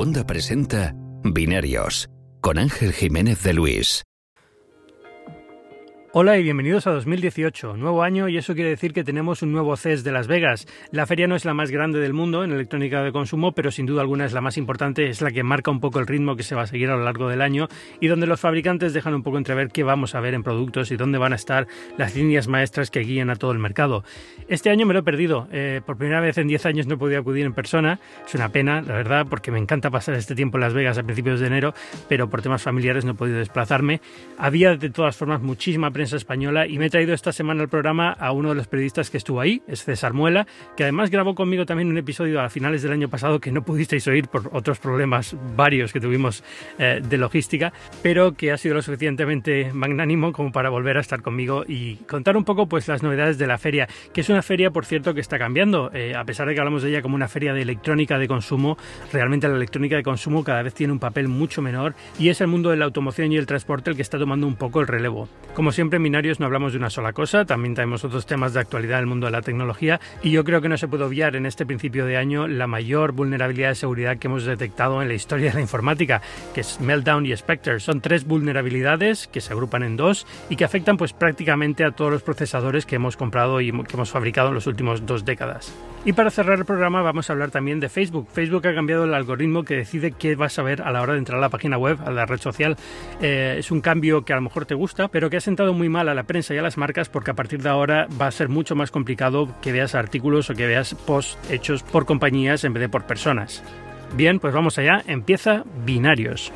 Segunda presenta Binarios con Ángel Jiménez de Luis. Hola y bienvenidos a 2018, nuevo año y eso quiere decir que tenemos un nuevo CES de Las Vegas. La feria no es la más grande del mundo en electrónica de consumo, pero sin duda alguna es la más importante, es la que marca un poco el ritmo que se va a seguir a lo largo del año y donde los fabricantes dejan un poco entrever qué vamos a ver en productos y dónde van a estar las líneas maestras que guían a todo el mercado. Este año me lo he perdido, eh, por primera vez en 10 años no he podido acudir en persona, es una pena, la verdad, porque me encanta pasar este tiempo en Las Vegas a principios de enero, pero por temas familiares no he podido desplazarme. Había de todas formas muchísima prensa española y me he traído esta semana al programa a uno de los periodistas que estuvo ahí, es César Muela, que además grabó conmigo también un episodio a finales del año pasado que no pudisteis oír por otros problemas varios que tuvimos eh, de logística, pero que ha sido lo suficientemente magnánimo como para volver a estar conmigo y contar un poco pues las novedades de la feria, que es una feria por cierto que está cambiando, eh, a pesar de que hablamos de ella como una feria de electrónica de consumo, realmente la electrónica de consumo cada vez tiene un papel mucho menor y es el mundo de la automoción y el transporte el que está tomando un poco el relevo. Como siempre en Binarios no hablamos de una sola cosa, también tenemos otros temas de actualidad del mundo de la tecnología y yo creo que no se puede obviar en este principio de año la mayor vulnerabilidad de seguridad que hemos detectado en la historia de la informática, que es Meltdown y Spectre. Son tres vulnerabilidades que se agrupan en dos y que afectan pues prácticamente a todos los procesadores que hemos comprado y que hemos fabricado en los últimos dos décadas. Y para cerrar el programa vamos a hablar también de Facebook. Facebook ha cambiado el algoritmo que decide qué vas a ver a la hora de entrar a la página web, a la red social. Eh, es un cambio que a lo mejor te gusta, pero que ha sentado muy mal a la prensa y a las marcas porque a partir de ahora va a ser mucho más complicado que veas artículos o que veas posts hechos por compañías en vez de por personas. Bien, pues vamos allá. Empieza Binarios.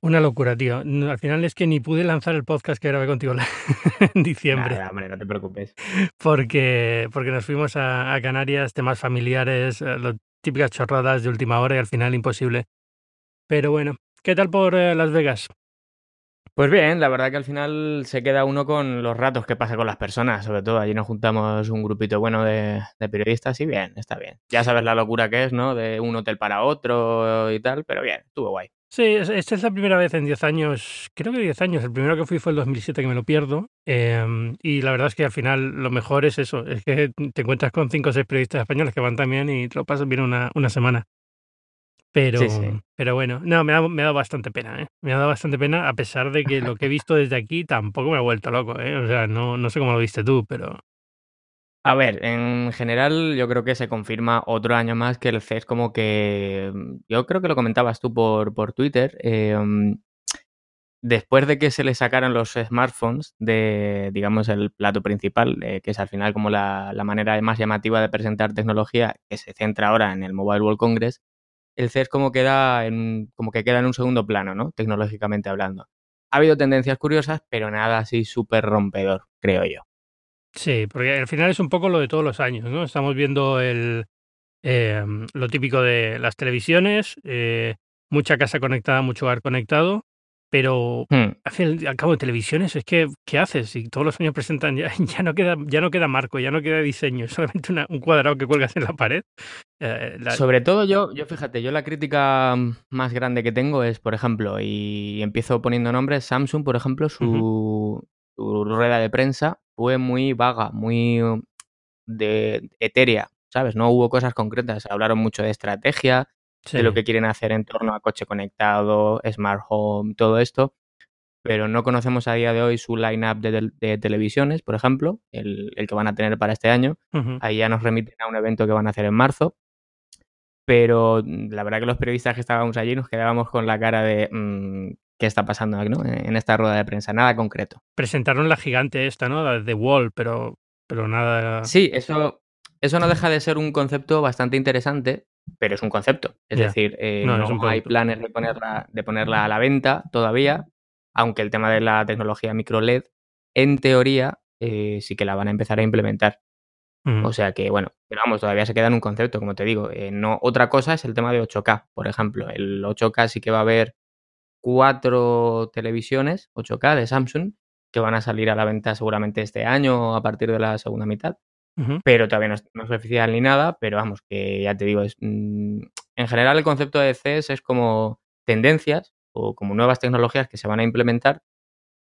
Una locura, tío. Al final es que ni pude lanzar el podcast que grabé contigo en diciembre. Nada, hombre, no te preocupes. Porque, porque nos fuimos a, a Canarias, temas familiares, eh, lo- típicas chorradas de última hora y al final imposible. Pero bueno, ¿qué tal por eh, Las Vegas? Pues bien, la verdad que al final se queda uno con los ratos que pasa con las personas, sobre todo. Allí nos juntamos un grupito bueno de, de periodistas y bien, está bien. Ya sabes la locura que es, ¿no? De un hotel para otro y tal, pero bien, estuvo guay. Sí, es- esta es la primera vez en 10 años, creo que 10 años. El primero que fui fue el 2007, que me lo pierdo. em, y la verdad es que al final lo mejor es eso, es que te encuentras con 5 o 6 periodistas españoles que van también y te lo pasas bien una, una semana. Pero, Sí, sí. pero bueno, no, me ha, me ha dado bastante pena, ¿eh? Me ha dado bastante pena, a pesar de que lo que he visto desde aquí tampoco me ha vuelto loco, ¿eh? O sea, no, no sé cómo lo viste tú, pero A ver, en general yo creo que se confirma otro año más que el CES como que... mm, Yo creo que lo comentabas tú por, por Twitter. eh, mm, después de que se le sacaran los smartphones de, digamos, el plato principal, eh, que es al final como la, la manera más llamativa de presentar tecnología, que se centra ahora en el Mobile World Congress, el CES como, queda en, como que queda en un segundo plano, ¿no? Tecnológicamente hablando. Ha habido tendencias curiosas, pero nada así súper rompedor, creo yo. Sí, porque al final es un poco lo de todos los años, ¿no? Estamos viendo el, em, lo típico de las televisiones, eh, mucha casa conectada, mucho hogar conectado, pero Hmm. al fin al cabo de televisiones es que ¿qué haces? Si todos los años presentan ya, ya no queda ya no queda marco, ya no queda diseño, es solamente una- un cuadrado que cuelgas en la pared. Eh, la- Sobre todo yo, yo fíjate, yo la crítica más grande que tengo es, por ejemplo, y empiezo poniendo nombres, Samsung, por ejemplo, su, su rueda de prensa fue muy vaga, muy uh, de etérea, ¿sabes? No hubo cosas concretas, hablaron mucho de estrategia, de lo que quieren hacer en torno a coche conectado, smart home, todo esto, pero no conocemos a día de hoy su line-up de, tel- de televisiones, por ejemplo, el, el que van a tener para este año. Ahí ya nos remiten a un evento que van a hacer en marzo. Pero mm, la verdad que los periodistas que estábamos allí nos quedábamos con la cara de mm, qué está pasando ¿no? en esta rueda de prensa, nada concreto. Presentaron la gigante esta, ¿no? La de Wall, pero pero nada Sí, eso, eso no deja de ser un concepto bastante interesante, pero es un concepto. Es decir, eh, No, hay planes de ponerla, de ponerla a la venta todavía, aunque el tema de la tecnología micro LED, en teoría, eh, sí que la van a empezar a implementar. Ujú. O sea que, bueno, pero vamos, todavía se queda en un concepto, como te digo. Eh, no, otra cosa es el tema de 8K, por ejemplo. El 8K sí que va a haber cuatro televisiones 8K de Samsung que van a salir a la venta seguramente este año a partir de la segunda mitad. Pero todavía no es, no es oficial ni nada, pero vamos, que ya te digo, es, mm, en general el concepto de CES es como tendencias o como nuevas tecnologías que se van a implementar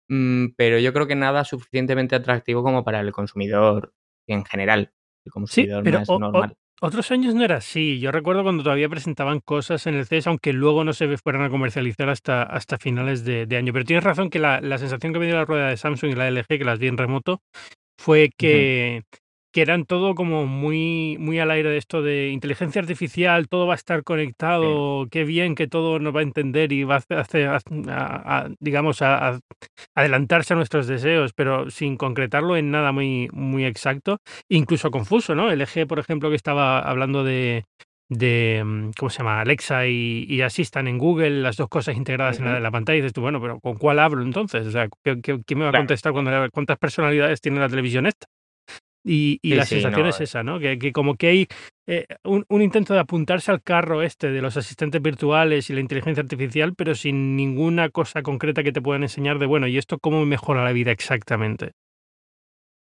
mm, pero yo creo que nada suficientemente atractivo como para el consumidor en general, el consumidor más normal. Otros años no era así. Yo recuerdo cuando todavía presentaban cosas en el CES, aunque luego no se fueran a comercializar hasta, hasta finales de, año. Pero tienes razón que la, la sensación que me dio la rueda de Samsung y la LG, que las vi en remoto, fue que, que eran todo como muy, muy al aire de esto de inteligencia artificial, todo va a estar conectado, qué bien que todo nos va a entender y va a hacer, digamos, a, adelantarse a nuestros deseos, pero sin concretarlo en nada muy, muy exacto, incluso confuso, ¿no? El eje, por ejemplo, que estaba hablando de, de mm, ¿cómo se llama? Alexa y, y Assistant en Google, las dos cosas integradas en, la, pantalla, y dices tú, bueno, pero ¿con cuál hablo entonces? O sea, ¿quién me va a contestar cuando cuántas personalidades tiene la televisión esta? Y, la sensación es esa, ¿no? Que, como que hay eh, un, intento de apuntarse al carro este de los asistentes virtuales y la inteligencia artificial, pero sin ninguna cosa concreta que te puedan enseñar de, bueno, ¿y esto cómo mejora la vida exactamente?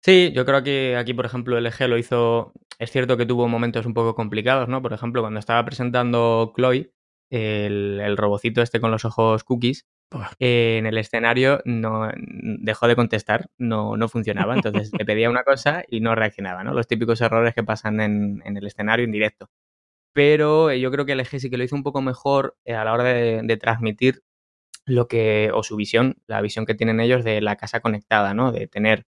Sí, yo creo que aquí, por ejemplo, LG lo hizo. Es cierto que tuvo momentos un poco complicados, ¿no? Por ejemplo, cuando estaba presentando Chloe, el, el robocito este con los ojos cookies, en el escenario no dejó de contestar, no, no funcionaba. Entonces le pedía una cosa y no reaccionaba, ¿no? Los típicos errores que pasan en, el escenario en directo. Pero eh, yo creo que el eje sí que lo hizo un poco mejor eh, a la hora de, transmitir lo que, o su visión, la visión que tienen ellos de la casa conectada, ¿no? De tener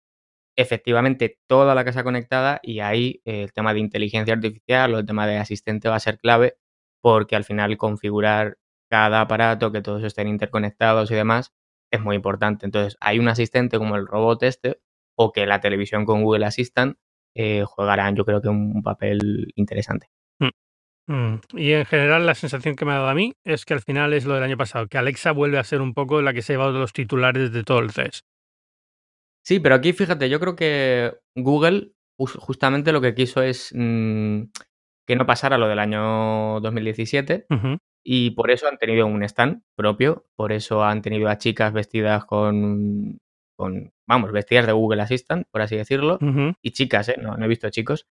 efectivamente toda la casa conectada y ahí eh, el tema de inteligencia artificial o el tema de asistente va a ser clave porque al final configurar cada aparato, que todos estén interconectados y demás, es muy importante. Entonces, hay un asistente como el robot este, o que la televisión con Google Assistant eh, jugarán, yo creo que un papel interesante. Mm. Mm. Y en general la sensación que me ha dado a mí es que al final es lo del año pasado, que Alexa vuelve a ser un poco la que se ha llevado los titulares de todo el CES. Sí, pero aquí fíjate, yo creo que Google justamente lo que quiso es mm, que no pasara lo del año 2017 y por eso han tenido un stand propio, por eso han tenido a chicas vestidas con, con vamos, vestidas de Google Assistant, por así decirlo, y chicas, ¿eh? No, no he visto chicos.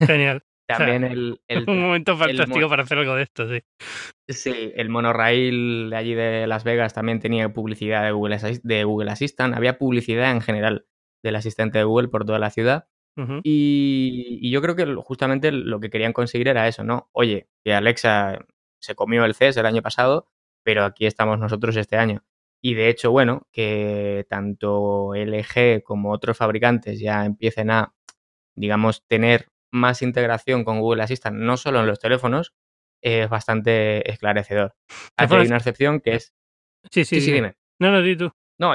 Genial. También el, Un momento fantástico para hacer algo de esto, sí. Sí, el monorail de allí de Las Vegas también tenía publicidad de Google, de Google Assistant. Había publicidad en general del asistente de Google por toda la ciudad. y, y, yo creo que justamente lo que querían conseguir era eso, ¿no? Oye, que Alexa se comió el CES el año pasado, pero aquí estamos nosotros este año. Y de hecho, bueno, que tanto LG como otros fabricantes ya empiecen a, digamos, tener más integración con Google Assistant, no solo en los teléfonos, es bastante esclarecedor. Aquí hay una excepción que es... Sí, sí, sí, dime. No, no, di tú. No,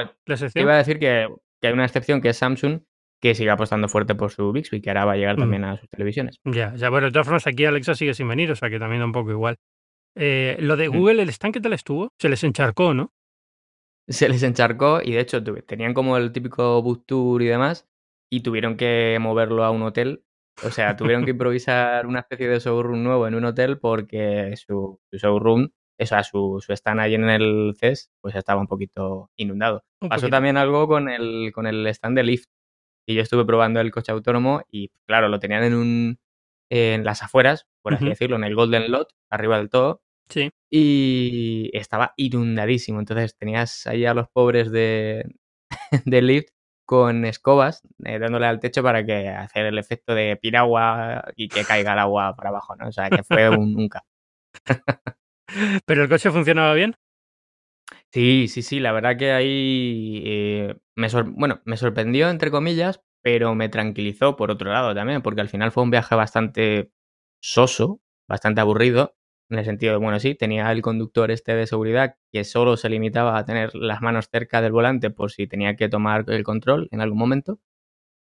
iba a decir que, hay una excepción que es Samsung, que sigue apostando fuerte por su Bixby, que ahora va a llegar mm. también a sus televisiones. Ya, ya, bueno, de todas formas aquí Alexa sigue sin venir, o sea que también da un poco igual. Eh, lo de Google, ¿el stand qué tal estuvo? Se les encharcó, ¿no? Se les encharcó y de hecho tenían como el típico book tour y demás y tuvieron que moverlo a un hotel. O sea, tuvieron que improvisar una especie de showroom nuevo en un hotel porque su, showroom, o sea, su, su, stand ahí en el CES, pues estaba un poquito inundado. Pasó también algo con el, con el stand de Lyft. Y yo estuve probando el coche autónomo y, claro, lo tenían en un, en las afueras, por así decirlo, en el Golden Lot, arriba del todo. Sí. Y estaba inundadísimo. Entonces tenías ahí a los pobres de, de Lyft con escobas eh, dándole al techo para que hacer el efecto de piragua y que caiga el agua para abajo, ¿no? O sea, que fue un nunca. ¿Pero el coche funcionaba bien? Sí, sí, sí, la verdad que ahí eh, me, bueno, me sorprendió, entre comillas, pero me tranquilizó por otro lado también, porque al final fue un viaje bastante soso, bastante aburrido, en el sentido de, bueno, sí, tenía el conductor este de seguridad que solo se limitaba a tener las manos cerca del volante por si tenía que tomar el control en algún momento.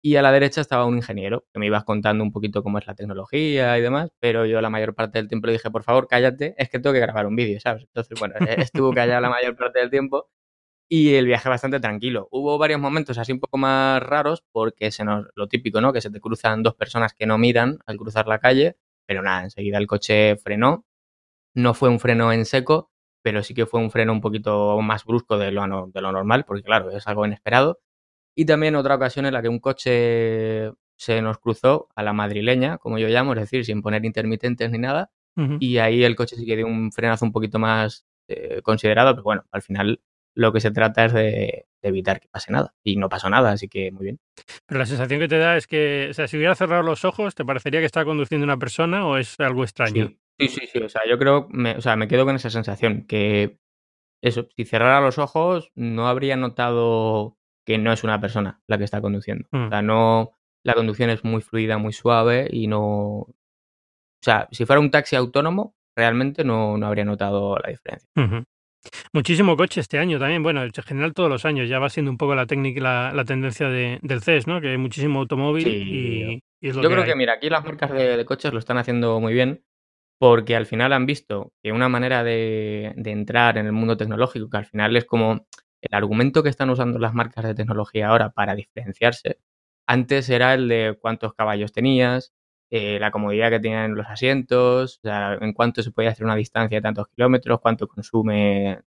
Y a la derecha estaba un ingeniero que me ibas contando un poquito cómo es la tecnología y demás, pero yo la mayor parte del tiempo le dije, por favor, cállate, es que tengo que grabar un vídeo, ¿sabes? Entonces, bueno, e-, estuvo callado la mayor parte del tiempo y el viaje bastante tranquilo. Hubo varios momentos así un poco más raros porque se nos, lo típico, ¿no? Que se te cruzan dos personas que no miran al cruzar la calle, pero nada, enseguida el coche frenó. No fue un freno en seco, pero sí que fue un freno un poquito más brusco de lo, de lo normal, porque claro, es algo inesperado. Y también otra ocasión en la que un coche se nos cruzó a la madrileña, como yo llamo, es decir, sin poner intermitentes ni nada. Y ahí el coche sí que dio un frenazo un poquito más eh, considerado, pero bueno, al final lo que se trata es de, evitar que pase nada. Y no pasó nada, así que muy bien. Pero la sensación que te da es que, o sea, si hubiera cerrado los ojos, ¿te parecería que está conduciendo una persona o es algo extraño? Sí, sí, sí. O sea, yo creo, me, o sea, me quedo con esa sensación que eso, si cerrara los ojos, no habría notado que no es una persona la que está conduciendo. O mm. sea, no, la conducción es muy fluida, muy suave y no... O sea, si fuera un taxi autónomo, realmente no, no habría notado la diferencia. Muchísimo coche este año también. Bueno, en general todos los años ya va siendo un poco la técnica, la, tendencia del CES, ¿no? Que hay muchísimo automóvil y, es lo Yo creo que, mira, aquí las marcas de, coches lo están haciendo muy bien porque al final han visto que una manera de, entrar en el mundo tecnológico, que al final es como el argumento que están usando las marcas de tecnología ahora para diferenciarse, antes era el de cuántos caballos tenías, eh, la comodidad que tenían los asientos, en cuánto se podía hacer una distancia de tantos kilómetros, cuánto consume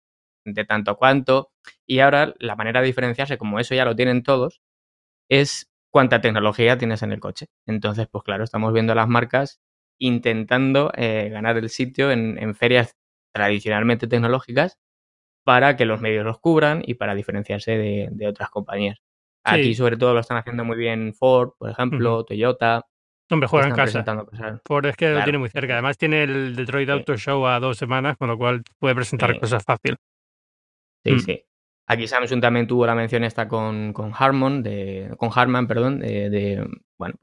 de tanto a cuánto. Y ahora la manera de diferenciarse, como eso ya lo tienen todos, es cuánta tecnología tienes en el coche. Entonces, pues claro, estamos viendo a las marcas intentando eh, ganar el sitio en, ferias tradicionalmente tecnológicas para que los medios los cubran y para diferenciarse de, otras compañías. Aquí sobre todo lo están haciendo muy bien Ford, por ejemplo, Toyota. Hombre, juega en casa. Ford es que lo tiene muy cerca. Además tiene el Detroit Auto Show a dos semamas, con lo cual puede presentar cosas fácil. Sí, mm. sí. Aquí Samsung también tuvo la mención esta con, con Harman, de, con Harman, perdón, de, bueno,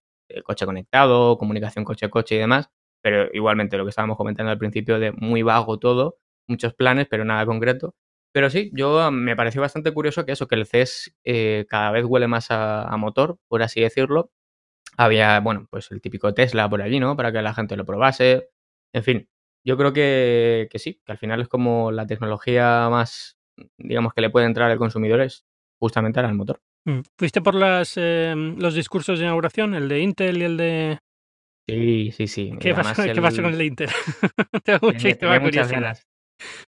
coche conectado, comunicación coche-coche y demás, pero igualmente lo que estábamos comentando al principio de muy vago todo, muchos planes, pero nada concreto. Pero sí, yo me pareció bastante curioso que eso, que el CES eh, cada vez huele más a, motor, por así decirlo. Había, bueno, pues el típico Tesla por allí, ¿no? Para que la gente lo probase. En fin, yo creo que, que sí, que al final es como la tecnología más digamos, que le puede entrar al consumidor es justamente al motor. Mm. ¿Fuiste por las, em, los discursos de inauguración, el de Intel y el de...? Sí, sí, sí. ¿Qué, pasó, ¿qué pasó, con el de Intel? Tengo muchas ganas.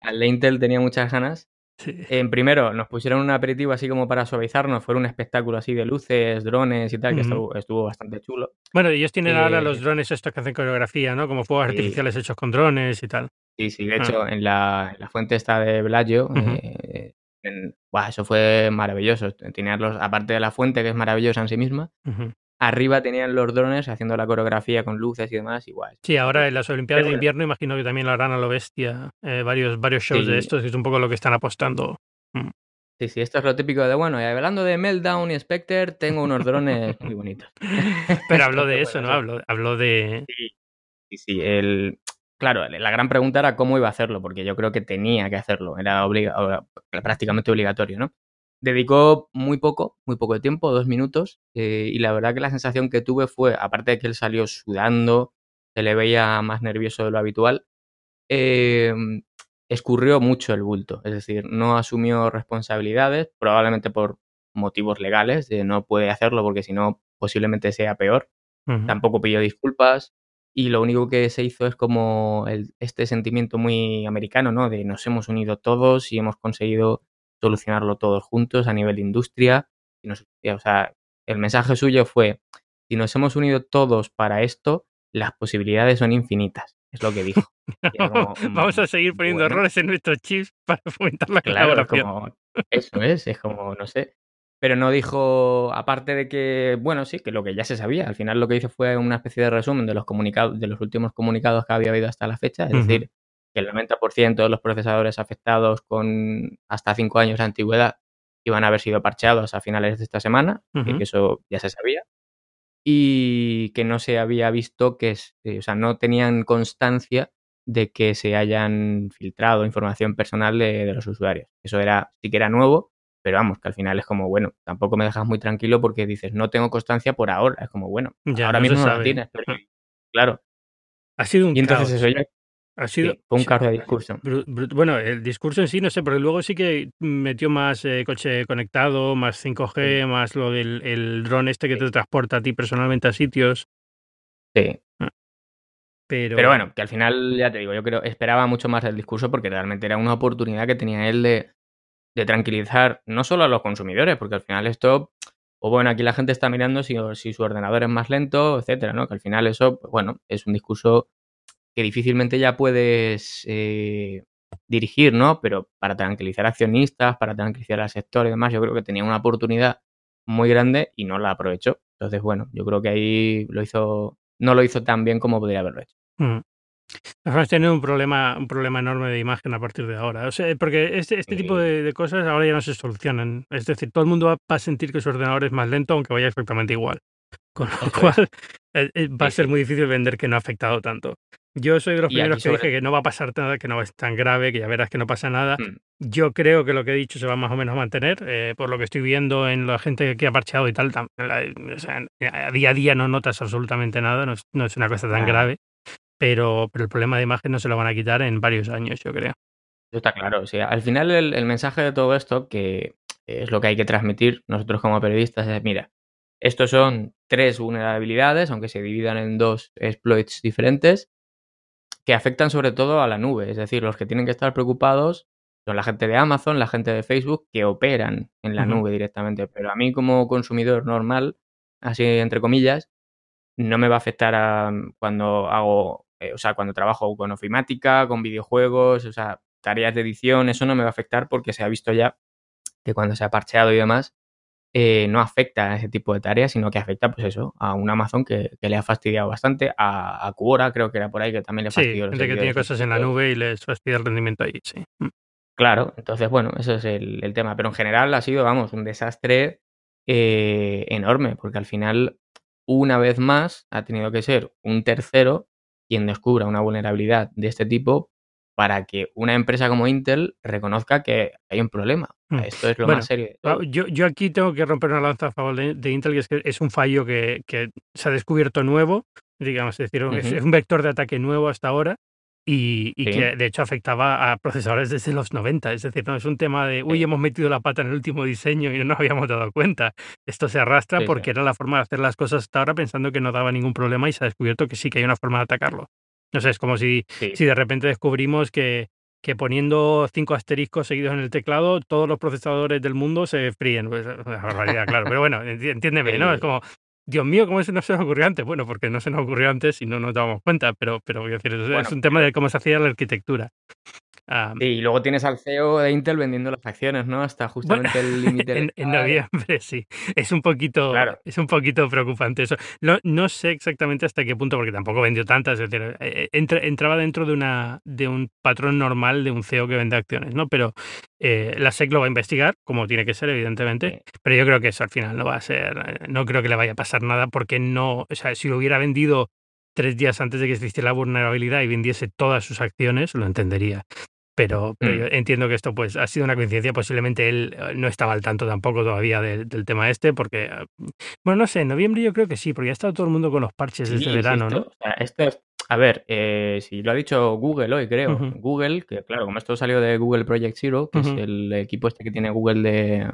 Al de Intel tenía muchas ganas. En primero, nos pusieron un aperitivo así como para suavizarnos. Fue un espectáculo así de luces, drones y tal, que estuvo, bastante chulo. Bueno, ellos tienen ahora los drones estos que hacen coreografía, ¿no? Como fuegos artificiales hechos con drones y tal. Sí, sí, de ah. hecho, en, la, fuente esta de Bellagio, eh, eso fue maravilloso. Tenían los, aparte de la fuente, que es maravillosa en sí misma, arriba tenían los drones haciendo la coreografía con luces y demás, igual. Sí, ahora en las Olimpiadas de invierno imagino que también lo harán a lo bestia, eh, varios, varios shows de estos, que es un poco lo que están apostando. Mm. Sí, sí, esto es lo típico de, bueno, y hablando de Meltdown y Spectre, tengo unos drones muy bonitos. Pero habló de eso, ¿no? Habló, habló de... Sí, sí, sí, el claro, la gran pregunta era cómo iba a hacerlo, porque yo creo que tenía que hacerlo, era prácticamente obligatorio, ¿no? Dedicó muy poco, muy poco de tiempo, dos minutos, eh, y la verdad que la sensación que tuve fue, aparte de que él salió sudando, se le veía más nervioso de lo habitual, em, escurrió mucho el bulto, es decir, no asumió responsabilidades, probablemente por motivos legales, de no puede hacerlo porque si no posiblemente sea peor. Tampoco pidió disculpas, y lo único que se hizo es como este sentimiento muy americano, ¿no? De nos hemos unido todos y hemos conseguido solucionarlo todos juntos a nivel industria. Y o sea, el mensaje suyo fue, si nos hemos unido todos para esto, las posibilidades son infinitas. Es lo que dijo. Vamos a seguir poniendo errores en nuestros chips para fomentar la claro, Como, eso es, es como, no sé, pero no dijo, aparte de que, bueno, sí, que lo que ya se sabía, al final lo que hizo fue una especie de resumen de los comunicados, de los últimos comunicados que había habido hasta la fecha, es decir, que el 90% de los procesadores afectados con hasta 5 años de antigüedad iban a haber sido parcheados a finales de esta semana, que eso ya se sabía, y que no se había visto que, eh, o sea, no tenían constancia de que se hayan filtrado información personal de, de los usuarios. Eso era, sí que era nuevo, pero vamos, que al final es como, bueno, tampoco me dejas muy tranquilo porque dices, no tengo constancia por ahora. Es como, bueno, ahora mismo no la tienes, pero claro. Ha sido un Y entonces eso ya ha sido un carro de discurso. Bueno, el discurso en sí, no sé, porque luego sí que metió más eh, coche conectado, más 5G, más lo del el dron este que te transporta a ti personalmente a sitios. Sí. Ah. Pero... Pero bueno, que al final, ya te digo, yo creo, esperaba mucho más el discurso porque realmente era una oportunidad que tenía él de, de tranquilizar no solo a los consumidores, porque al final esto, o bueno, aquí la gente está mirando si, si su ordenador es más lento, etcétera, ¿no? Que al final eso, pues bueno, es un discurso que difícilmente ya puedes, eh, dirigir, ¿no? Pero para tranquilizar accionistas, para tranquilizar al sector y demás, yo creo que tenía una oportunidad muy grande y no la aprovechó. Entonces, bueno, yo creo que ahí lo hizo, no lo hizo tan bien como podría haberlo hecho. Mm. Vas a tener un problema, un problema enorme de imagen a partir de ahora. O sea, porque este, este tipo de, cosas ahora ya no se solucionan. Es decir, todo el mundo va, a sentir que su ordenador es más lento, aunque vaya exactamente igual. Con lo cual, eh, eh, va a ser muy difícil vender que no ha afectado tanto. Yo soy de los primeros que dije que no va a pasar nada, que no es tan grave, que ya verás que no pasa nada. Mm. Yo creo que lo que he dicho se va más o menos a mantener, eh, por lo que estoy viendo en la gente que ha parcheado y tal. o sea, a día a día no notas absolutamente nada, no es, una cosa tan grave pero, pero el problema de imagen no se lo van a quitar en varios años, yo creo. Eso está claro. O sea, al final el, mensaje de todo esto, que es lo que hay que transmitir nosotros como periodistas, es, mira, estos son tres vulnerabilidades, aunque se dividan en dos exploits diferentes, que afectan sobre todo a la nube. Es decir, los que tienen que estar preocupados son la gente de Amazon, la gente de Facebook, que operan en la nube directamente. Pero a mí como consumidor normal, así entre comillas, no me va a afectar a, cuando hago eh, o sea, cuando trabajo con ofimática, con videojuegos, o sea, tareas de edición, eso no me va a afectar porque se ha visto ya que cuando se ha parcheado y demás, eh, no afecta a ese tipo de tareas, sino que afecta, pues eso, a un Amazon que, le ha fastidiado bastante, a, a creo que era por ahí, que también le fastidió. Sí, gente que tiene cosas en la nube y les fastidia el rendimiento ahí, sí. Mm. Claro, entonces, bueno, eso es el, tema. Pero en general ha sido, vamos, un desastre eh, enorme, porque al final, una vez más, ha tenido que ser un tercero quien descubra una vulnerabilidad de este tipo para que una empresa como Intel reconozca que hay un problema. Mm. Esto es lo más serio. Yo, yo, aquí tengo que romper una lanza a favor de, Intel, que es que es un fallo que, se ha descubierto nuevo, digamos, es decir, es un vector de ataque nuevo hasta ahora y, que de hecho afectaba a procesadores desde los 90. Es decir, no es un tema de, uy, hemos metido la pata en el último diseño y no nos habíamos dado cuenta. Esto se arrastra porque era la forma de hacer las cosas hasta ahora pensando que no daba ningún problema y se ha descubierto que sí que hay una forma de atacarlo. No sé, es como si, si de repente descubrimos que, que poniendo cinco asteriscos seguidos en el teclado, todos los procesadores del mundo se fríen. Pues, es una barbaridad, claro. Pero bueno, entiéndeme, ¿no? Es como, Dios mío, ¿cómo eso no se nos ocurrió antes? Bueno, porque no se nos ocurrió antes y no nos dábamos cuenta, pero, pero decir, es un tema de cómo se hacía la arquitectura y luego tienes al CEO de Intel vendiendo las acciones, ¿no? Hasta justamente el límite. en, noviembre, sí. Es un poquito, es un poquito preocupante eso. No, no, sé exactamente hasta qué punto, porque tampoco vendió tantas. Es decir, eh, eh, entraba dentro de una de un patrón normal de un CEO que vende acciones, ¿no? Pero eh, la SEC lo va a investigar, como tiene que ser, evidentemente. Pero yo creo que eso al final no va a ser. No creo que le vaya a pasar nada, porque no. O sea, si lo hubiera vendido tres días antes de que existiera la vulnerabilidad y vendiese todas sus acciones, lo entendería pero, mm. yo entiendo que esto pues ha sido una coincidencia, posiblemente él eh, no estaba al tanto tampoco todavía del tema este, porque, ah, bueno, no sé, en noviembre yo creo que sí, porque ya ha estado todo el mundo con los parches desde verano, ¿no? esto es, a ver, eh, si lo ha dicho Google hoy, creo, Google, que claro, como esto salió de Google Project Zero, que es el equipo este que tiene Google de,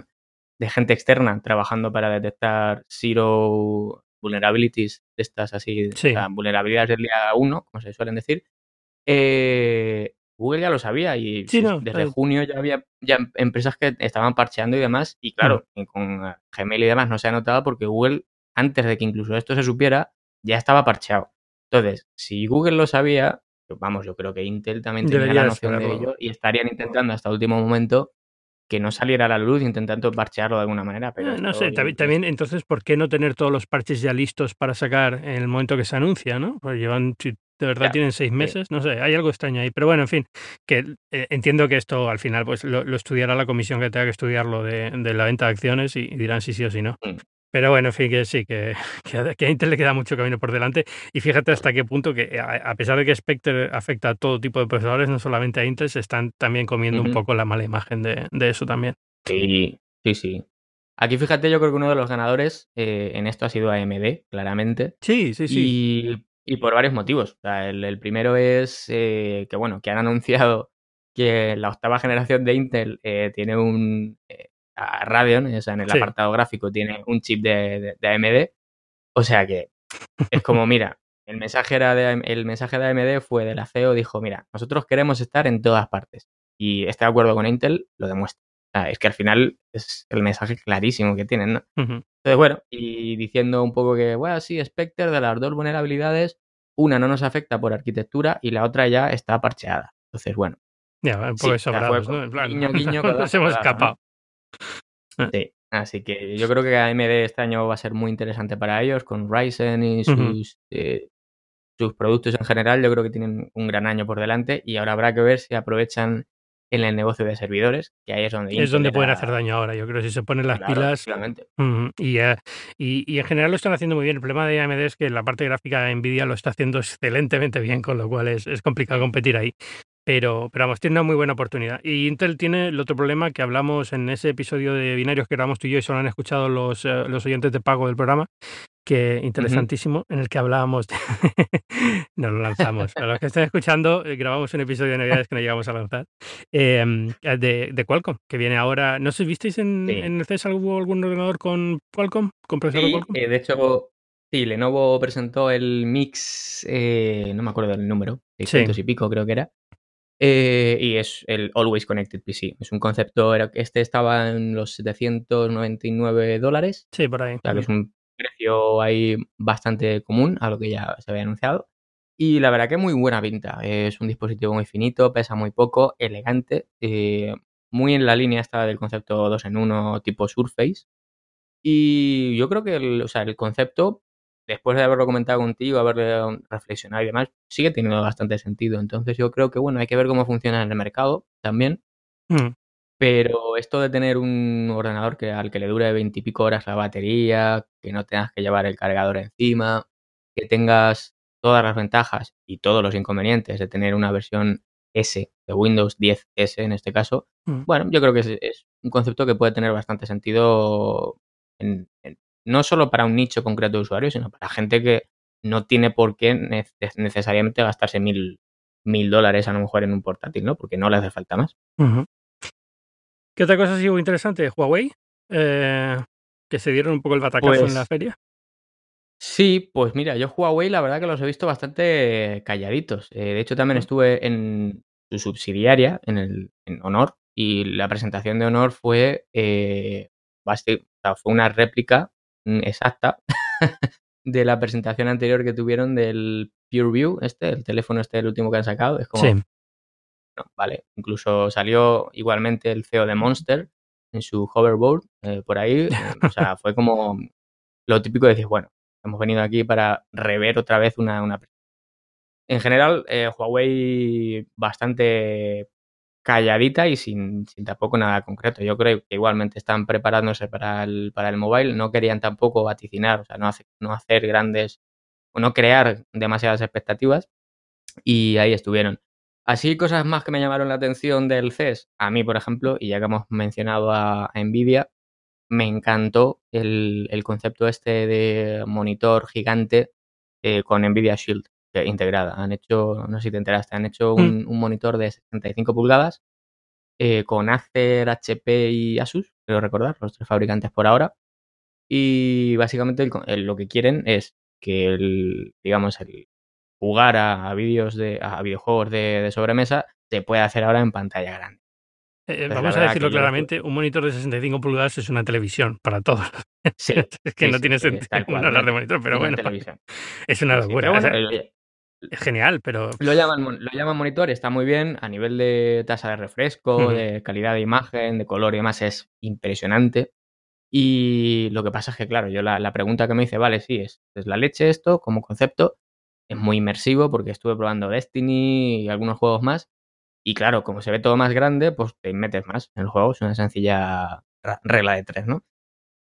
de gente externa trabajando para detectar Zero vulnerabilities, de estas así, vulnerabilidades del día 1, como se suelen decir, eh, Google ya lo sabía y desde junio ya había ya empresas que estaban parcheando y demás. Y claro, con Gmail y demás no se ha notado porque Google, antes de que incluso esto se supiera, ya estaba parcheado. Entonces, si Google lo sabía, vamos, yo creo que Intel también tenía la noción de ello y estarían intentando hasta el último momento que no saliera a la luz intentando parchearlo de alguna manera. Pero ah, no, sé, también, entonces, ¿por qué no tener todos los parches ya listos para sacar en el momento que se anuncia, no? Pues llevan, de verdad tienen seis meses, no sé, hay algo extraño ahí. Pero bueno, en fin, que eh, entiendo que esto al final pues lo, estudiará la comisión que tenga que estudiarlo de, de la venta de acciones y, dirán si sí o si no. Mm. Pero bueno, en fin, que sí, que, que, a Intel le queda mucho camino por delante. Y fíjate hasta qué punto que, a, pesar de que Spectre afecta a todo tipo de procesadores, no solamente a Intel, se están también comiendo un poco la mala imagen de, de, eso también. Sí, sí, sí. Aquí fíjate, yo creo que uno de los ganadores eh, en esto ha sido AMD, claramente. Sí, sí, sí. Y, por varios motivos. el, primero es eh, que, bueno, que han anunciado que la octava generación de Intel eh, tiene un a Radeon, o sea, en el apartado gráfico tiene un chip de, de, AMD. O sea que es como, mira, el mensaje, era de, el mensaje de AMD fue de la CEO, dijo, mira, nosotros queremos estar en todas partes. Y este acuerdo con Intel lo demuestra. Sea, es que al final es el mensaje clarísimo que tienen, ¿no? Entonces, bueno, y diciendo un poco que, bueno, sí, Spectre de las dos vulnerabilidades, una no nos afecta por arquitectura y la otra ya está parcheada. Entonces, bueno, Ya, un poco sobrados, ¿no? En plan, guiño, guiño, nos hemos escapado. Sí, así que yo creo que AMD este año va a ser muy interesante para ellos con Ryzen y sus, eh, sus productos en general. Yo creo que tienen un gran año por delante y ahora habrá que ver si aprovechan en el negocio de servidores, que ahí es donde... Es donde pueden hacer daño ahora, yo creo, si se ponen las pilas. y, eh, y, y, en general lo están haciendo muy bien. El problema de AMD es que la parte gráfica Nvidia lo está haciendo excelentemente bien, con lo cual es, es complicado competir ahí. Pero, pero vamos, tiene una muy buena oportunidad. Y Intel tiene el otro problema que hablamos en ese episodio de binarios que grabamos tú y yo y solo han escuchado los, eh, los oyentes de pago del programa, que interesantísimo, en el que hablábamos, de... nos lo lanzamos. A los que estén escuchando, eh, grabamos un episodio de Navidades que no llegamos a lanzar, em, eh, de, de, Qualcomm, que viene ahora. No sé, ¿visteis en, en el CES hubo algún ordenador con Qualcomm? ¿Con procesador Qualcomm? de hecho, sí, Lenovo presentó el Mix, no me acuerdo del número, 600 y pico creo que era, eh, y es el Always Connected PC. Es un concepto, este estaba en los 799 dólares. Sí, por ahí. O sea, que es un precio ahí bastante común a lo que ya se había anunciado. Y la verdad que muy buena pinta. Es un dispositivo muy finito, pesa muy poco, elegante, eh, muy en la línea esta del concepto 2 en 1 tipo Surface. Y yo creo que el, o sea, el concepto después de haberlo comentado contigo, haberlo reflexionado y demás, sigue teniendo bastante sentido. Entonces yo creo que, bueno, hay que ver cómo funciona en el mercado también. Mm. Pero esto de tener un ordenador que al que le dure veintipico horas la batería, que no tengas que llevar el cargador encima, que tengas todas las ventajas y todos los inconvenientes de tener una versión S de Windows 10S en este caso, mm. bueno, yo creo que es, un concepto que puede tener bastante sentido en, no solo para un nicho concreto de usuarios, sino para gente que no tiene por qué necesariamente gastarse mil, mil dólares a lo mejor en un portátil, ¿no? Porque no le hace falta más. ¿Qué otra cosa ha sido interesante? Huawei, eh, que se dieron un poco el batacazo en la pues feria. Sí, pues mira, yo Huawei la verdad que los he visto bastante calladitos. Eh, de hecho, también estuve en su subsidiaria, en, el, en Honor, y la presentación de Honor fue, eh, fue una réplica Mm, exacta de la presentación anterior que tuvieron del PureView, este, el teléfono este, el último que han sacado. Es como. Sí. Vale. Incluso salió igualmente el CEO de Monster en su hoverboard eh, por ahí. o sea, fue como lo típico de decir, bueno, hemos venido aquí para rever otra vez una. una... En general, eh, Huawei bastante calladita y sin, sin, tampoco nada concreto. Yo creo que igualmente están preparándose para el, para el mobile, no querían tampoco vaticinar, o sea, no, no hacer grandes o no crear demasiadas expectativas y ahí estuvieron. Así cosas más que me llamaron la atención del CES, a mí por ejemplo, y ya que hemos mencionado a, Nvidia, me encantó el, el, concepto este de monitor gigante eh, con Nvidia Shield integrada. Han hecho, no sé si te enteraste, han hecho un, mm. monitor de 65 pulgadas eh, con Acer, HP y Asus, quiero recordar, los tres fabricantes por ahora. Y básicamente lo que quieren es que el, digamos, el jugar a, vídeos de, a videojuegos de, sobremesa se pueda hacer ahora en pantalla grande. Eh, vamos a decirlo claramente, un monitor de 65 pulgadas es una televisión para todos. Sí, es que no tiene sentido hablar de monitor, pero bueno, es una locura es genial, pero... Lo llaman, lo llaman monitor, está muy bien, a nivel de tasa de refresco, de calidad de imagen, de color y demás, es impresionante. Y lo que pasa es que, claro, yo la, pregunta que me hice, vale, sí, es, es la leche esto como concepto, es muy inmersivo porque estuve probando Destiny y algunos juegos más. Y claro, como se ve todo más grande, pues te metes más en el juego, es una sencilla regla de tres, ¿no?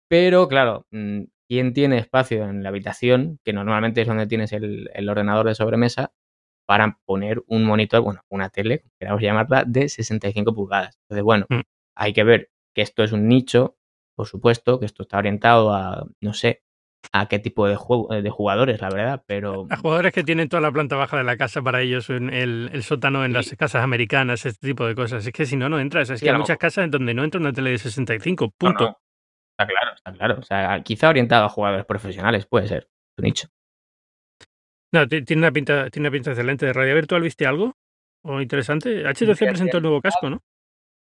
Pero claro, mm, quién tiene espacio en la habitación, que normalmente es donde tienes el, ordenador de sobremesa, para poner un monitor, bueno, una tele, queramos llamarla, de 65 pulgadas. Entonces, bueno, mm. hay que ver que esto es un nicho, por supuesto, que esto está orientado a, no sé, a qué tipo de, de jugadores, la verdad, pero... A jugadores que tienen toda la planta baja de la casa para ellos, el, el sótano en las casas americanas, este tipo de cosas. Es que si no, no entras. Es que hay muchas casas en donde no entra una tele de 65, punto. Está claro, está claro. O sea, quizá orientado a jugadores profesionales, puede ser. Un nicho. No, tiene una pinta, tiene una pinta excelente. ¿De radio virtual viste algo? ¿O interesante? HTC presentó el nuevo casco, ¿no?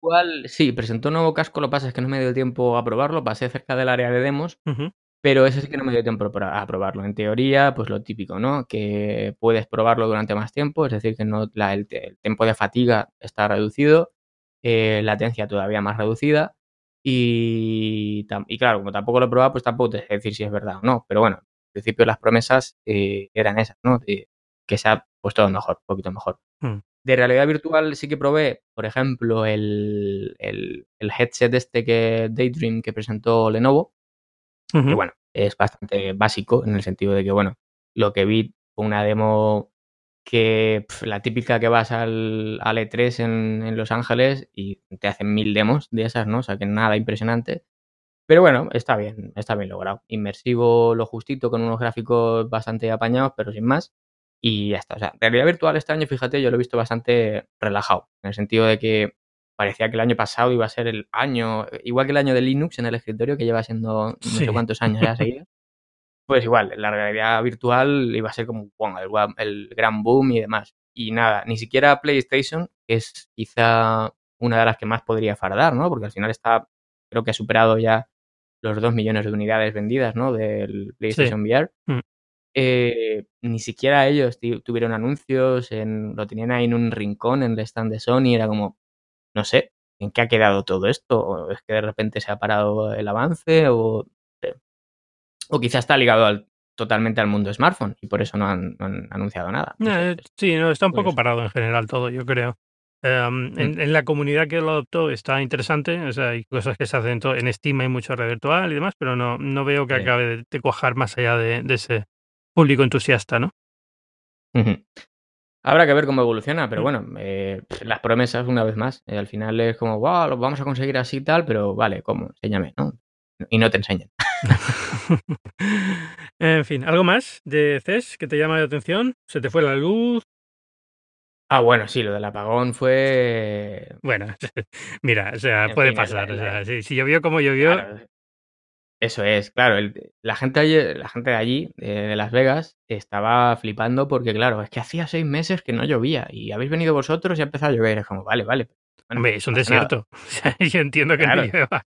Igual, sí, presentó un nuevo casco, lo que pasa es que no me dio tiempo a probarlo, pasé cerca del área de demos Pero ese sí que no me dio tiempo a probarlo. En teoría, pues lo típico, ¿no? Que puedes probarlo durante más tiempo, es decir, que no el, tiempo de fatiga está reducido, eh, latencia todavía más reducida. Y, y, claro, como tampoco lo he probado, pues tampoco te sé decir si es verdad o no. Pero bueno, en principio las promesas eh, eran esas, ¿no? que sea pues todo mejor, un poquito mejor. Hmm. De realidad virtual sí que probé, por ejemplo, el, el, el headset este que Daydream que presentó Lenovo, que bueno, es bastante básico en el sentido de que, bueno, lo que vi fue una demo que la típica que vas al, al E3 en, en, Los Ángeles y te hacen mil demos de esas, ¿no? O sea, que nada impresionante. Pero bueno, está bien, está bien logrado. Inmersivo lo justito, con unos gráficos bastante apañados, pero sin más. Y ya está. O sea, realidad virtual este año, fíjate, yo lo he visto bastante relajado. En el sentido de que parecía que el año pasado iba a ser el año, igual que el año de Linux en el escritorio, que lleva siendo no sé cuántos años ya seguidos. Pues igual, la realidad virtual iba a ser como el, el, gran boom y demás. Y nada, ni siquiera PlayStation, que es quizá una de las que más podría fardar, ¿no? Porque al final está, creo que ha superado ya los dos millones de unidades vendidas, ¿no? Del PlayStation VR. Mm. Eh, ni siquiera ellos tuvieron anuncios, en, lo tenían ahí en un rincón en el stand de Sony, era como, no sé, ¿en qué ha quedado todo esto? ¿O ¿Es que de repente se ha parado el avance? ¿O, o quizás está ligado totalmente al mundo smartphone y por eso no han, anunciado nada. Eh, sí, no, está un poco parado en general todo, yo creo. Em, mm. en, la comunidad que lo adoptó está interesante, o sea, hay cosas que se hacen en Steam, hay mucho red virtual y demás, pero no, no veo que acabe de, cuajar más allá de, ese público entusiasta, ¿no? Habrá que ver cómo evoluciona, pero mm. bueno, eh, las promesas, una vez más, eh, al final es como, wow, lo vamos a conseguir así y tal, pero vale, ¿cómo? Enséñame, ¿no? Y no te enseñan. en fin, ¿algo más de CES que te llama la atención? ¿Se te fue la luz? Ah, bueno, sí, lo del apagón fue. Bueno, mira, o sea, puede pasar. O sea, si, llovió como llovió. Eso es, claro. la, gente la gente de allí, de, Las Vegas, estaba flipando porque, claro, es que hacía seis meses que no llovía y habéis venido vosotros y ha empezado a llover. Es como, vale, vale. Hombre, es un desierto. Yo entiendo que no llueva.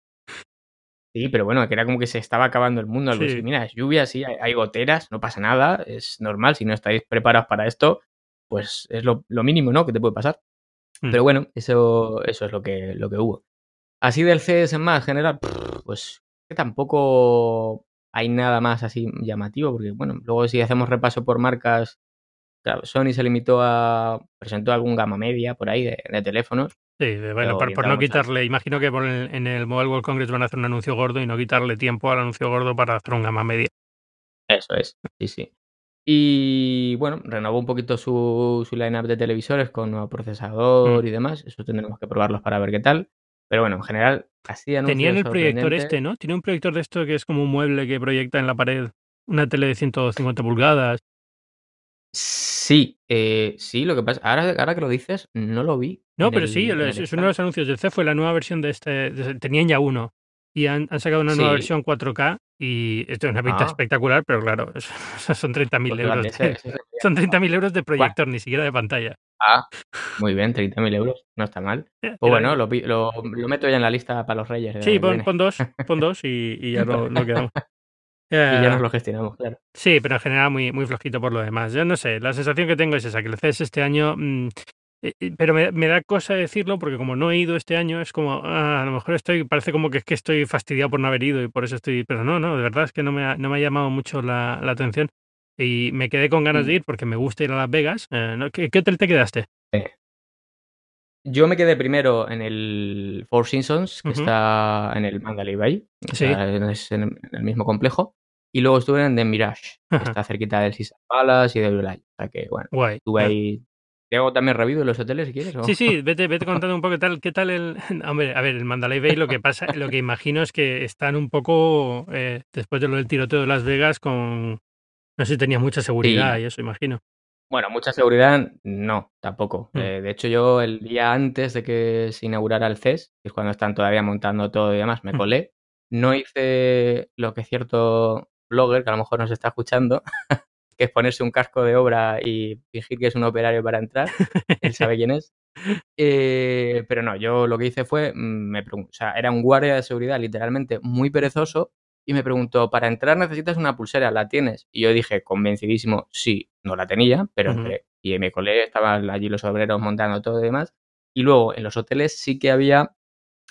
Sí, pero bueno, que era como que se estaba acabando el mundo. Sí. Mira, es lluvia, sí, hay, goteras, no pasa nada, es normal. Si no estáis preparados para esto, pues es lo, mínimo, ¿no? Que te puede pasar. Mm. Pero bueno, eso, eso es lo que, lo que hubo. Así del CS en más general, pues que tampoco hay nada más así llamativo, porque bueno, luego si hacemos repaso por marcas, claro, Sony se limitó a, presentó algún gama media por ahí de, teléfonos. Sí, bueno, por, no quitarle, imagino que en el Mobile World Congress van a hacer un anuncio gordo y no quitarle tiempo al anuncio gordo para hacer un gama media. Eso es, sí, sí. Y bueno, renovó un poquito su, su line-up de televisores con nuevo procesador mm. y demás. Eso tendremos que probarlos para ver qué tal. Pero bueno, en general, así Tenían el proyector este, ¿no? Tiene un proyector de esto que es como un mueble que proyecta en la pared una tele de 150 pulgadas. Sí, eh, sí, lo que pasa, ahora, ahora que lo dices, no lo vi. No, pero sí, es, uno de los anuncios del C fue la nueva versión de este, tenían ya uno, y han, sacado una nueva versión 4K y esto es una pinta ah. espectacular, pero claro, son 30.000 pues euros. son 30.000 euros de proyector, ni siquiera de pantalla. Ah, muy bien, 30.000 euros, no está mal. O pues bueno, lo, lo, meto ya en la lista para los reyes. Sí, pon, dos, pon dos y, ya lo, quedamos. y ya nos lo gestionamos, claro. Sí, pero en general muy, muy flojito por lo demás. Yo no sé, la sensación que tengo es esa, que el CES este año mm, eh, eh, pero me, da cosa decirlo porque como no he ido este año, es como, ah, a lo mejor estoy, parece como que es que estoy fastidiado por no haber ido y por eso estoy, pero no, no, de verdad es que no me ha, no me ha llamado mucho la, atención y me quedé con ganas de mm. ir porque me gusta ir a Las Vegas. Eh, ¿qué, hotel te quedaste? Yo me quedé primero en el Four Seasons, que está en el Mandalay Bay, es en el mismo complejo. Y luego estuve en The Mirage, que está cerquita del Caesar Palace y de Blue O sea que, bueno, estuve ahí ¿Te hago también review de los hoteles si quieres? Sí, sí, vete, vete contando un poco qué tal, qué tal el. Hombre, a ver, el Mandalay Bay lo que pasa, lo que imagino es que están un poco eh, después de lo del tiroteo de Las Vegas con. No sé si tenía mucha seguridad y eso, imagino. Bueno, mucha seguridad no, tampoco. Mm. Eh, de hecho, yo el día antes de que se inaugurara el CES, que es cuando están todavía montando todo y demás, me mm. colé. No hice lo que cierto blogger, que a lo mejor nos está escuchando, que es ponerse un casco de obra y fingir que es un operario para entrar. Él sabe quién es. Eh, pero no, yo lo que hice fue, mm, me o sea, era un guardia de seguridad literalmente muy perezoso y me preguntó, para entrar necesitas una pulsera, ¿la tienes? Y yo dije, convencidísimo, sí, no la tenía, pero entré. Y me colé, estaban allí los obreros montando todo y demás. Y luego en los hoteles sí que había,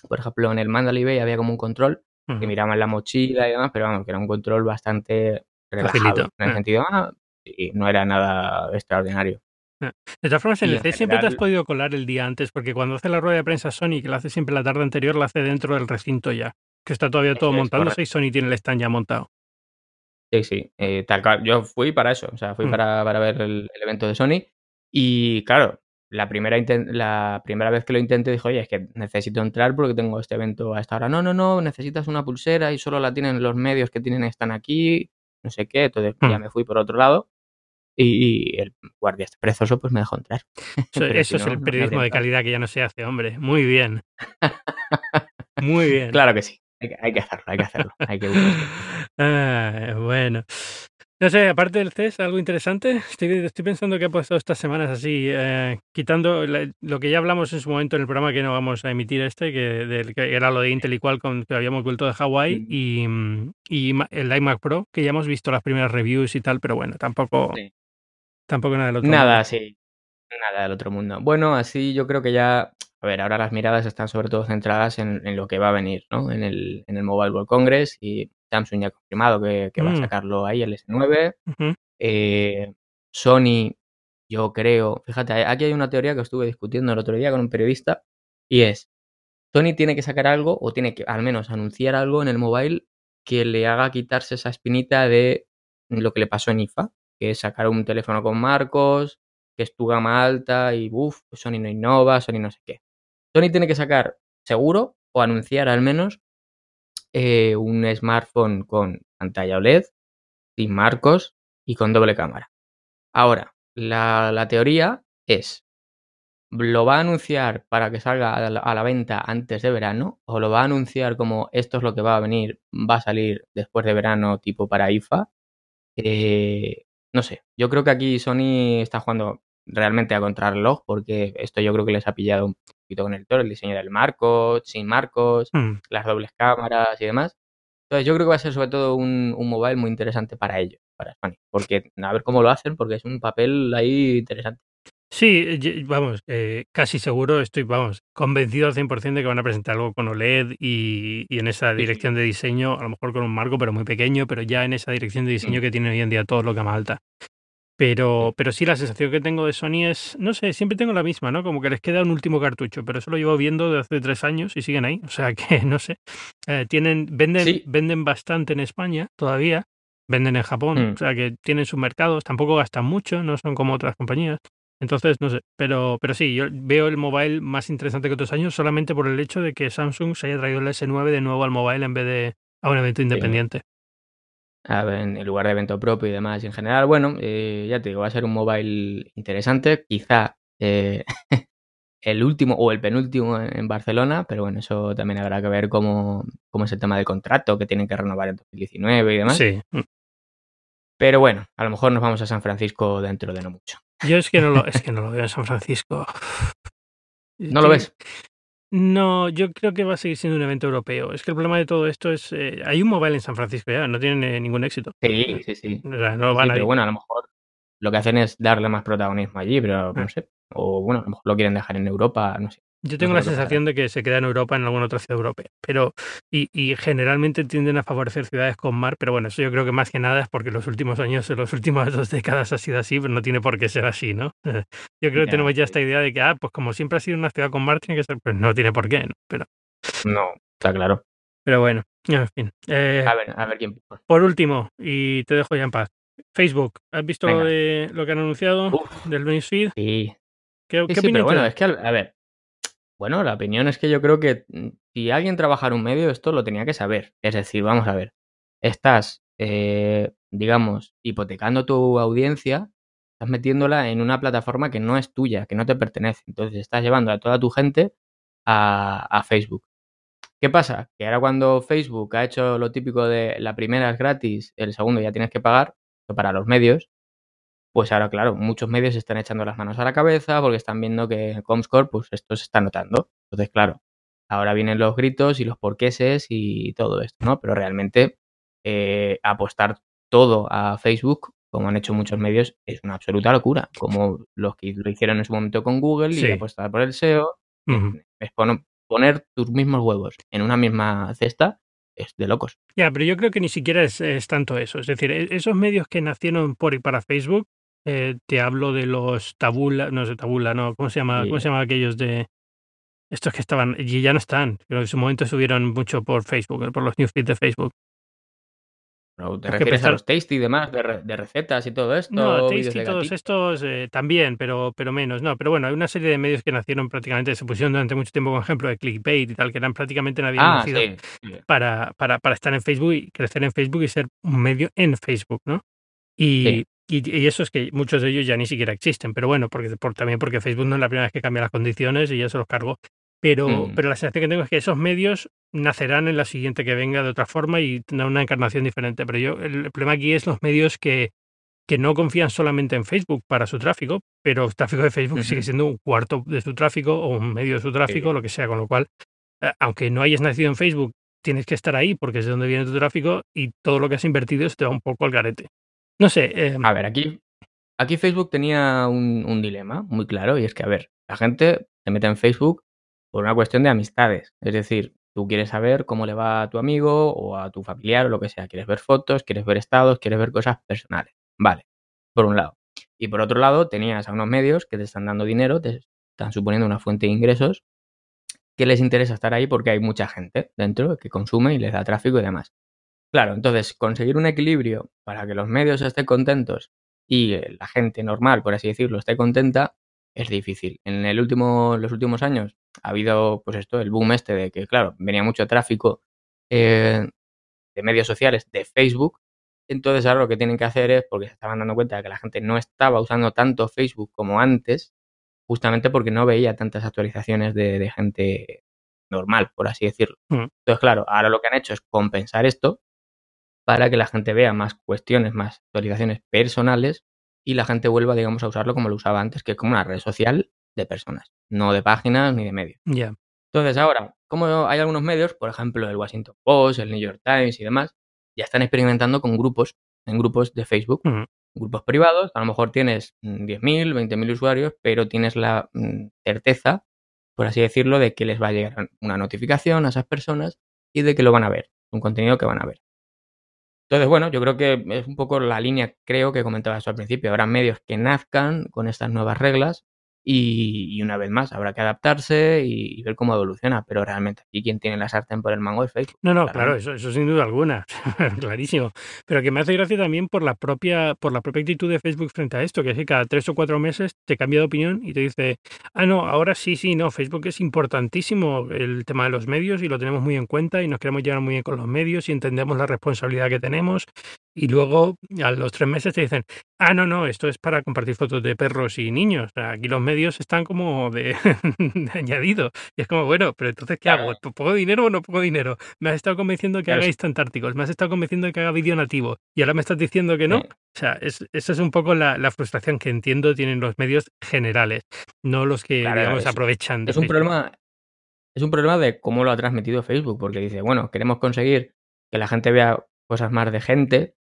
por ejemplo, en el Mandalay Bay había como un control que miraban la mochila y demás, pero vamos, que era un control bastante relajado. En el sentido, ah, y no era nada extraordinario. Ah, de todas formas, en el C siempre te has podido colar el día antes, porque cuando hace la rueda de prensa Sony, que la hace siempre la tarde anterior, la hace dentro del recinto ya, que está todavía todo montándose y Sony tiene el stand ya montado. Sí, sí, eh, tal cual. Yo fui para eso, o sea, fui mm. para, para, ver el, evento de Sony y claro, la primera, la primera vez que lo intenté dijo, oye, es que necesito entrar porque tengo este evento a esta hora. No, no, no, necesitas una pulsera y solo la tienen los medios que tienen están aquí, no sé qué, entonces ya mm. me fui por otro lado y, el guardia prezoso pues me dejó entrar. Eso, es el periodismo de calidad que ya no se hace, hombre. Muy bien. Muy bien. Claro que sí. Hay que, hacerlo, hay que hacerlo. Hay que ah, bueno. No sé, aparte del CES, algo interesante. Estoy, estoy pensando que ha pasado estas semanas así, eh, quitando lo que ya hablamos en su momento en el programa que no vamos a emitir este, que, era lo de Intel y Qualcomm, que habíamos vuelto de Hawái, y, y, el iMac Pro, que ya hemos visto las primeras reviews y tal, pero bueno, tampoco, tampoco nada del otro Nada, mundo. sí. Nada del otro mundo. Bueno, así yo creo que ya, a ver, ahora las miradas están sobre todo centradas en, lo que va a venir, ¿no? En el, en el Mobile World Congress y Samsung ya ha confirmado que, va a mm. sacarlo ahí, el S9. Eh, Sony, yo creo, fíjate, aquí hay una teoría que estuve discutiendo el otro día con un periodista y es, Sony tiene que sacar algo o tiene que al menos anunciar algo en el mobile que le haga quitarse esa espinita de lo que le pasó en IFA, que es sacar un teléfono con marcos, que es tu gama alta y uff, Sony no innova, Sony no sé qué. Sony tiene que sacar seguro o anunciar al menos eh, un smartphone con pantalla OLED, sin marcos y con doble cámara. Ahora, la, teoría es, ¿lo va a anunciar para que salga a la, venta antes de verano? ¿O lo va a anunciar como esto es lo que va a venir, va a salir después de verano tipo para IFA? Eh, no sé, yo creo que aquí Sony está jugando realmente a contrarreloj porque esto yo creo que les ha pillado un con el el diseño del marco, sin marcos, hmm. las dobles cámaras y demás. Entonces yo creo que va a ser sobre todo un, mobile muy interesante para ellos, para Sony, porque a ver cómo lo hacen, porque es un papel ahí interesante. Sí, vamos, eh, casi seguro, estoy, vamos, convencido al 100% de que van a presentar algo con OLED y, en esa dirección de diseño, a lo mejor con un marco, pero muy pequeño, pero ya en esa dirección de diseño mm. que tiene hoy en día todo lo que más alta. Pero, pero sí, la sensación que tengo de Sony es, no sé, siempre tengo la misma, ¿no? Como que les queda un último cartucho, pero eso lo llevo viendo desde hace tres años y siguen ahí. O sea que, no sé, eh, tienen, venden, venden bastante en España todavía, venden en Japón, mm. o sea que tienen sus mercados, tampoco gastan mucho, no son como otras compañías. Entonces, no sé, pero, pero sí, yo veo el mobile más interesante que otros años solamente por el hecho de que Samsung se haya traído el S9 de nuevo al mobile en vez de a un evento independiente en lugar de evento propio y demás. Y en general, bueno, eh, ya te digo, va a ser un mobile interesante. Quizá eh, el último o el penúltimo en Barcelona, pero bueno, eso también habrá que ver cómo, cómo es el tema del contrato que tienen que renovar en 2019 y demás. Sí. Pero bueno, a lo mejor nos vamos a San Francisco dentro de no mucho. Yo es que no lo, es que no lo veo en San Francisco. ¿No lo ves? No, yo creo que va a seguir siendo un evento europeo. Es que el problema de todo esto es, eh, hay un mobile en San Francisco ya, no tienen eh, ningún éxito. Sí, sí, sí. O sea, no van pero bueno, a lo mejor lo que hacen es darle más protagonismo allí, pero no ah. sé. O bueno, a lo mejor lo quieren dejar en Europa, no sé. Yo tengo la sensación de que se queda en Europa, en alguna otra ciudad europea. Pero, y, y, generalmente tienden a favorecer ciudades con mar, pero bueno, eso yo creo que más que nada es porque los últimos años, en las últimas dos décadas ha sido así, pero no tiene por qué ser así, ¿no? Yo creo que tenemos ya esta idea de que, ah, pues como siempre ha sido una ciudad con mar, tiene que ser, pues no tiene por qué, ¿no? Pero. No, está claro. Pero bueno, en fin. Eh, a ver, a ver quién. Por último, y te dejo ya en paz. Facebook, ¿has visto lo, de, lo que han anunciado del newsfeed? Sí. ¿Qué, sí, sí, pero bueno, es que, a ver, bueno, la opinión es que yo creo que mm, si alguien trabaja en un medio, esto lo tenía que saber. Es decir, vamos a ver, estás, eh, digamos, hipotecando tu audiencia, estás metiéndola en una plataforma que no es tuya, que no te pertenece. Entonces estás llevando a toda tu gente a, Facebook. ¿Qué pasa? Que ahora cuando Facebook ha hecho lo típico de la primera es gratis, el segundo ya tienes que pagar, para los medios, pues ahora, claro, muchos medios están echando las manos a la cabeza porque están viendo que Comscore, pues esto se está notando. Entonces, claro, ahora vienen los gritos y los porqueses y todo esto, ¿no? Pero realmente eh, apostar todo a Facebook, como han hecho muchos medios, es una absoluta locura. Como los que lo hicieron en su momento con Google y apostar por el SEO. Es poner tus mismos huevos en una misma cesta es de locos. Ya, pero yo creo que ni siquiera es, tanto eso. Es decir, e, esos medios que nacieron por y para Facebook, eh, te hablo de los tabula, no sé, tabula, no, ¿cómo se llama? ¿Cómo se llama aquellos de estos que estaban y ya no están? Pero en su momento subieron mucho por Facebook, por los newsfeeds de Facebook. ¿Te refieres a los tasty y demás, de, recetas y todo esto? No, tasty y todos estos eh, también, pero, pero menos. No, pero bueno, hay una serie de medios que nacieron prácticamente, se pusieron durante mucho tiempo, por ejemplo, de clickbait y tal, que eran prácticamente nadie ah, nacido Para, para, para, estar en Facebook y crecer en Facebook y ser un medio en Facebook, ¿no? Y, y, eso es que muchos de ellos ya ni siquiera existen, pero bueno, porque por, también porque Facebook no es la primera vez que cambia las condiciones y ya se los cargó. Pero, mm. pero la sensación que tengo es que esos medios nacerán en la siguiente que venga de otra forma y tendrán una encarnación diferente. Pero yo, el problema aquí es los medios que, que no confían solamente en Facebook para su tráfico, pero el tráfico de Facebook sigue siendo un cuarto de su tráfico o un medio de su tráfico, lo que sea, con lo cual, eh, aunque no hayas nacido en Facebook, tienes que estar ahí porque es de donde viene tu tráfico y todo lo que has invertido se te va un poco al garete. No sé. Eh, a ver, aquí, aquí Facebook tenía un, un dilema muy claro y es que, a ver, la gente se mete en Facebook por una cuestión de amistades. Es decir, tú quieres saber cómo le va a tu amigo o a tu familiar o lo que sea. Quieres ver fotos, quieres ver estados, quieres ver cosas personales. Vale, por un lado. Y por otro lado, tenías a unos medios que te están dando dinero, te están suponiendo una fuente de ingresos, que les interesa estar ahí porque hay mucha gente dentro que consume y les da tráfico y demás. Claro, entonces conseguir un equilibrio para que los medios estén contentos y la gente normal, por así decirlo, esté contenta, es difícil. En el último, los últimos años ha habido, pues esto, el boom este de que, claro, venía mucho tráfico eh, de medios sociales, de Facebook. Entonces ahora lo que tienen que hacer es, porque se estaban dando cuenta de que la gente no estaba usando tanto Facebook como antes, justamente porque no veía tantas actualizaciones de, gente normal, por así decirlo. Mm. Entonces, claro, ahora lo que han hecho es compensar esto para que la gente vea más cuestiones, más actualizaciones personales y la gente vuelva, digamos, a usarlo como lo usaba antes, que es como una red social de personas, no de páginas ni de medios. Ya. Entonces, ahora, como hay algunos medios, por ejemplo, el Washington Post, el New York Times y demás, ya están experimentando con grupos, en grupos de Facebook, grupos privados, a lo mejor tienes 10.000, mm, 20.000 usuarios, pero tienes la mm, certeza, por así decirlo, de que les va a llegar una notificación a esas personas y de que lo van a ver, un contenido que van a ver. Entonces, bueno, yo creo que es un poco la línea, creo que comentabas al principio. Habrá medios que nazcan con estas nuevas reglas y, una vez más, habrá que adaptarse y, ver cómo evoluciona. Pero realmente aquí quien tiene la sartén por el mango es Facebook. No, no, claro, eso, eso sin duda alguna, clarísimo. Pero que me hace gracia también por la propia, por la propia actitud de Facebook frente a esto, que es que cada tres o cuatro meses te cambia de opinión y te dice, ah, no, ahora sí, sí, no, Facebook es importantísimo el tema de los medios y lo tenemos muy en cuenta y nos queremos llevar muy bien con los medios y entendemos la responsabilidad que tenemos y luego a los tres meses te dicen, ah, no, no, esto es para compartir fotos de perros y niños. Aquí los medios están como de, añadido. Y es como, bueno, pero entonces, ¿qué hago? ¿Poco dinero o no poco dinero? Me has estado convenciendo que hagáis tantárticos, me has estado convenciendo que haga vídeo nativo y ahora me estás diciendo que no. O sea, es, esa es un poco la, frustración que entiendo tienen los medios generales, no los que, digamos, aprovechan. es un problema. Es un problema de cómo lo ha transmitido Facebook, porque dice, bueno, queremos conseguir que la gente vea cosas más de gente,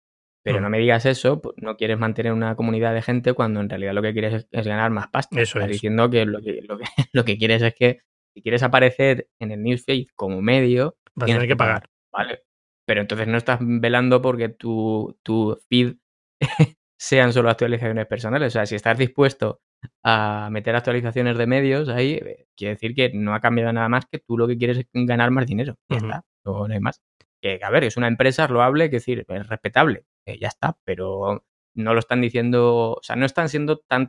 pero no mm. me digas eso, pues, no quieres mantener una comunidad de gente cuando en realidad lo que quieres es, ganar más pasta. Eso Estás diciendo que lo, que lo, que quieres es que si quieres aparecer en el newsfeed como medio, vas a tener que pagar. Vale. Pero entonces no estás velando porque tu, tu feed sean solo actualizaciones personales. O sea, si estás dispuesto a meter actualizaciones de medios ahí, eh, quiere decir que no ha cambiado nada más que tú lo que quieres es ganar más dinero. Ya está, no hay más. Que, a ver, es una empresa es loable, es decir, es respetable ya está, pero no lo están diciendo, o sea, no están siendo tan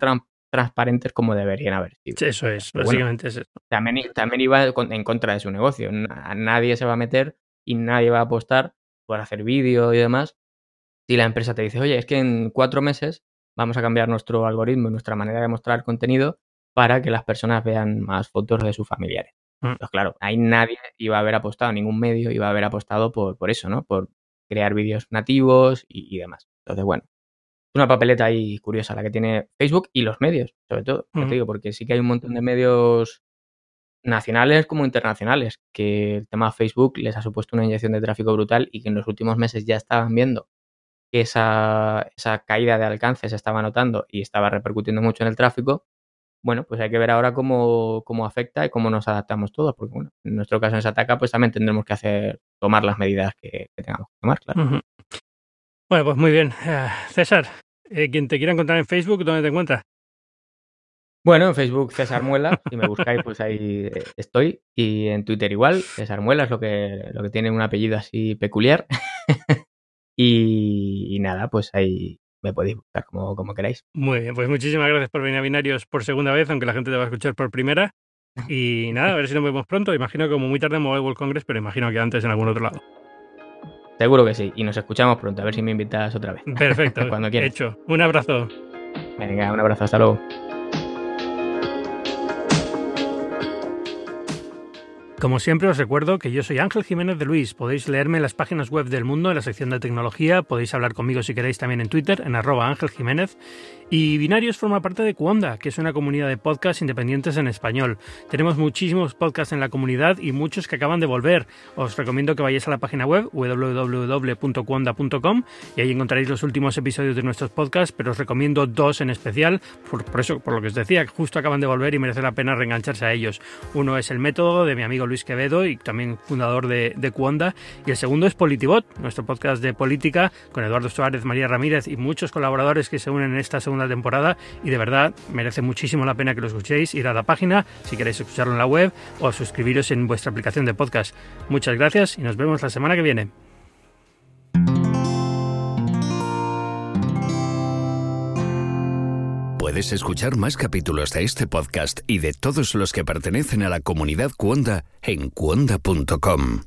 transparentes como deberían haber sido. Eso es, básicamente es eso. También, también iba en contra de su negocio. Nadie se va a meter y nadie va a apostar por hacer vídeo y demás. Si la empresa te dice, oye, es que en cuatro meses vamos a cambiar nuestro algoritmo y nuestra manera de mostrar contenido para que las personas vean más fotos de sus familiares. Mm. Pues claro, ahí nadie iba a haber apostado, ningún medio iba a haber apostado por, por eso, ¿no? Por crear vídeos nativos y, demás. Entonces, bueno, es una papeleta ahí curiosa la que tiene Facebook y los medios, sobre todo, te digo, porque sí que hay un montón de medios nacionales como internacionales, que el tema Facebook les ha supuesto una inyección de tráfico brutal y que en los últimos meses ya estaban viendo que esa, esa caída de alcance se estaba notando y estaba repercutiendo mucho en el tráfico, bueno, pues hay que ver ahora cómo, cómo afecta y cómo nos adaptamos todos, porque bueno, en nuestro caso en esa ataca, pues también tendremos que hacer, tomar las medidas que, tengamos que tomar, claro. Bueno, pues muy bien. Eh, César, eh, quien te quiera encontrar en Facebook, ¿dónde te encuentras? Bueno, en Facebook César Muela, si me buscáis, pues ahí eh, estoy. Y en Twitter igual, César Muela es lo que, lo que tiene un apellido así peculiar. y, nada, pues ahí me podéis buscar como, como queráis. Muy bien, pues muchísimas gracias por venir a Binarios por segunda vez, aunque la gente te va a escuchar por primera. Y nada, a ver si nos vemos pronto. Imagino que como muy tarde en Mobile World Congress, pero imagino que antes en algún otro lado. Seguro que sí. Y nos escuchamos pronto. A ver si me invitas otra vez. Perfecto. Cuando quieras. Hecho. Un abrazo. Venga, un abrazo. Hasta luego. Como siempre os recuerdo que yo soy Ángel Jiménez de Luis. Podéis leerme en las páginas web del mundo, en la sección de tecnología. Podéis hablar conmigo si queréis también en Twitter, en arroba Ángel Jiménez. Y Binarios forma parte de Cuonda, que es una comunidad de podcasts independientes en español. Tenemos muchísimos podcasts en la comunidad y muchos que acaban de volver. Os recomiendo que vayáis a la página web www.cuonda.com y ahí encontraréis los últimos episodios de nuestros podcasts, pero os recomiendo dos en especial, por, eso, por lo que os decía, que justo acaban de volver y merece la pena reengancharse a ellos. Uno es El Método de mi amigo Luis Quevedo y también fundador de, de Cuonda. Y el segundo es Politibot, nuestro podcast de política con Eduardo Suárez, María Ramírez y muchos colaboradores que se unen en esta segunda temporada. Y de verdad merece muchísimo la pena que lo escuchéis. Ir a la página si queréis escucharlo en la web o suscribiros en vuestra aplicación de podcast. Muchas gracias y nos vemos la semana que viene. Puedes escuchar más capítulos de este podcast y de todos los que pertenecen a la comunidad Cuonda en cuonda.com.